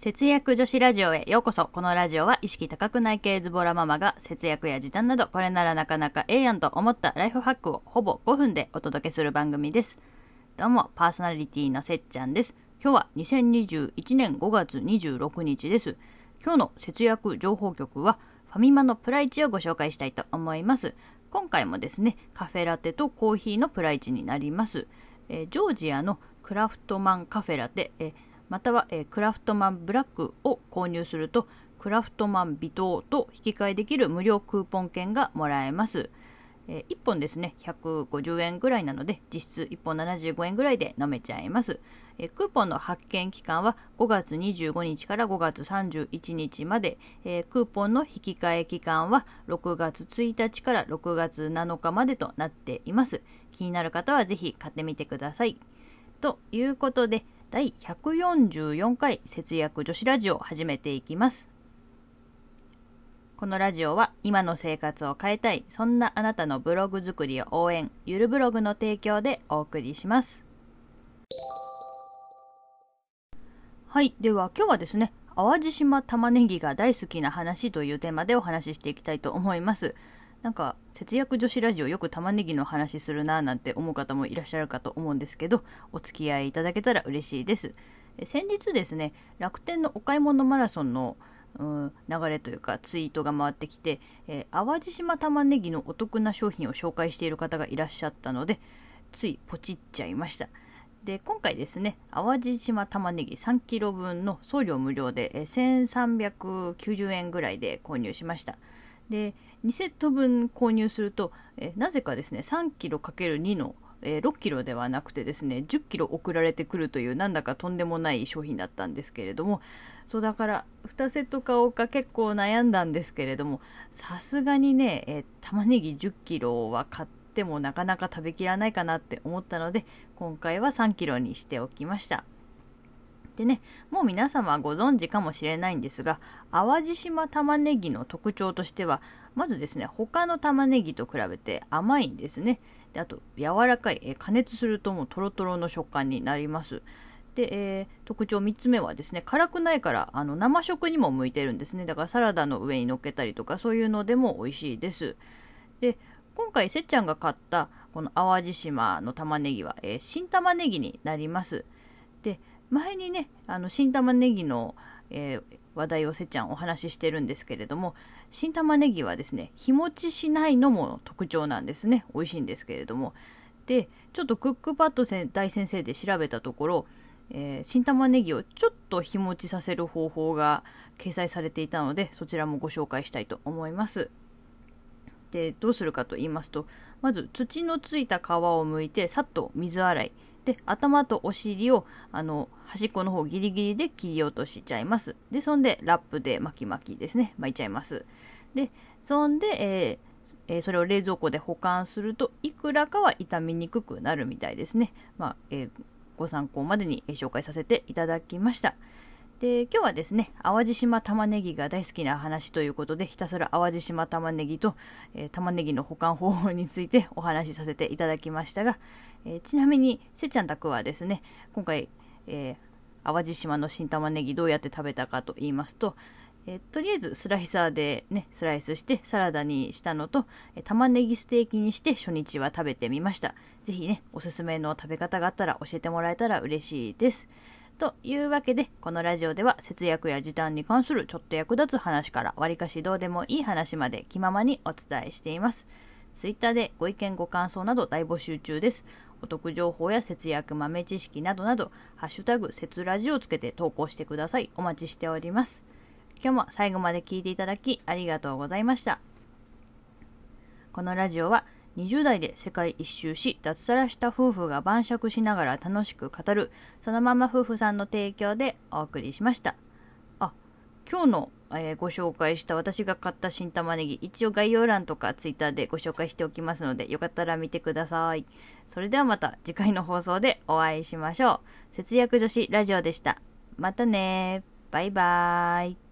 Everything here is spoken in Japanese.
節約女子ラジオへようこそ。このラジオは意識高くない系ズボラママが節約や時短などこれならなかなかええやんと思ったライフハックをほぼ5分でお届けする番組です。どうも、パーソナリティのせっちゃんです。今日は2021年5月26日です。今日の節約情報局はファミマのプライチをご紹介したいと思います。今回もですね、カフェラテとコーヒーのプライチになります。えージョージアのクラフトマンカフェラテ、えーまたは、えクラフトマンブラックを購入するとクラフトマン微糖と引き換えできる無料クーポン券がもらえます、え1本ですね150円ぐらいなので実質1本75円ぐらいで飲めちゃいます、えクーポンの発券期間は5月25日から5月31日まで、えクーポンの引き換え期間は6月1日から6月7日までとなっています。気になる方はぜひ買ってみてください。ということで第144回節約女子ラジオを始めていきます。このラジオは今の生活を変えたい。そんなあなたのブログ作りを応援ゆるブログの提供でお送りします。はい。では今日はですね淡路島玉ねぎが大好きな話というテーマでお話ししていきたいと思います。なんか節約女子ラジオよく玉ねぎの話するなぁなんて思う方もいらっしゃるかと思うんですけどお付き合いいただけたら嬉しいです。先日ですね楽天のお買い物マラソンのうん流れというかツイートが回ってきて、えー淡路島玉ねぎのお得な商品を紹介している方がいらっしゃったのでついポチっちゃいました。で今回ですね淡路島玉ねぎ3キロ分の送料無料でえー1390円ぐらいで購入しました。で2セット分購入すると、えなぜかですね3キロ ×2 の、え6キロではなくてですね10キロ送られてくるというなんだかとんでもない商品だったんですけれどもそうだから2セット買おうか結構悩んだんですけれどもさすがにね、え玉ねぎ10キロは買ってもなかなか食べきらないかなって思ったので今回は3キロにしておきました。でねもう皆様ご存知かもしれないんですが淡路島玉ねぎの特徴としてはまずですね他の玉ねぎと比べて甘いんですね。であと柔らかい、え加熱するともうトロトロの食感になります。で、えー特徴3つ目はですね辛くないからあの生食にも向いてるんですね。だからサラダの上に乗っけたりとかそういうのでも美味しいです。で今回せっちゃんが買ったこの淡路島の玉ねぎは、えー新玉ねぎになります。で前にねあの新玉ねぎの、えー話題をせっちゃんお話ししてるんですけれども新玉ねぎはですね日持ちしないのも特徴なんですね。美味しいんですけれども。でちょっとクックパッド大先生で調べたところ、えー新玉ねぎをちょっと日持ちさせる方法が掲載されていたのでそちらもご紹介したいと思います。でどうするかと言いますとまず土のついた皮を剥いてさっと水洗い。で頭とお尻をあの端っこの方ギリギリで切り落としちゃいます。でそんでラップで巻き巻きですね。巻いちゃいます。でそんで、えーえーそれを冷蔵庫で保管するといくらかは傷みにくくなるみたいですね、まあえーご参考までにえ紹介させていただきました。で今日はですね淡路島玉ねぎが大好きな話ということでひたすら淡路島玉ねぎと、えー玉ねぎの保管方法について お話しさせていただきましたが、えーちなみにせっちゃん宅はですね今回、えー淡路島の新玉ねぎどうやって食べたかと言いますと、えーとりあえずスライサーでねスライスしてサラダにしたのと、えー玉ねぎステーキにして初日は食べてみました。ぜひねおすすめの食べ方があったら教えてもらえたら嬉しいです。というわけでこのラジオでは節約や時短に関するちょっと役立つ話からわりかしどうでもいい話まで気ままにお伝えしています。ツイッターでご意見ご感想など大募集中です。お得情報や節約豆知識などなどハッシュタグ節ラジをつけて投稿してください。お待ちしております。今日も最後まで聞いていただきありがとうございました。このラジオは20代で世界一周し脱サラした夫婦が晩酌しながら楽しく語るそのまま夫婦さんの提供でお送りしました。あ今日の、えーご紹介した私が買った新玉ねぎ一応概要欄とかツイッターでご紹介しておきますのでよかったら見てください。それではまた次回の放送でお会いしましょう。節約女子ラジオでした。またねバイバーイ。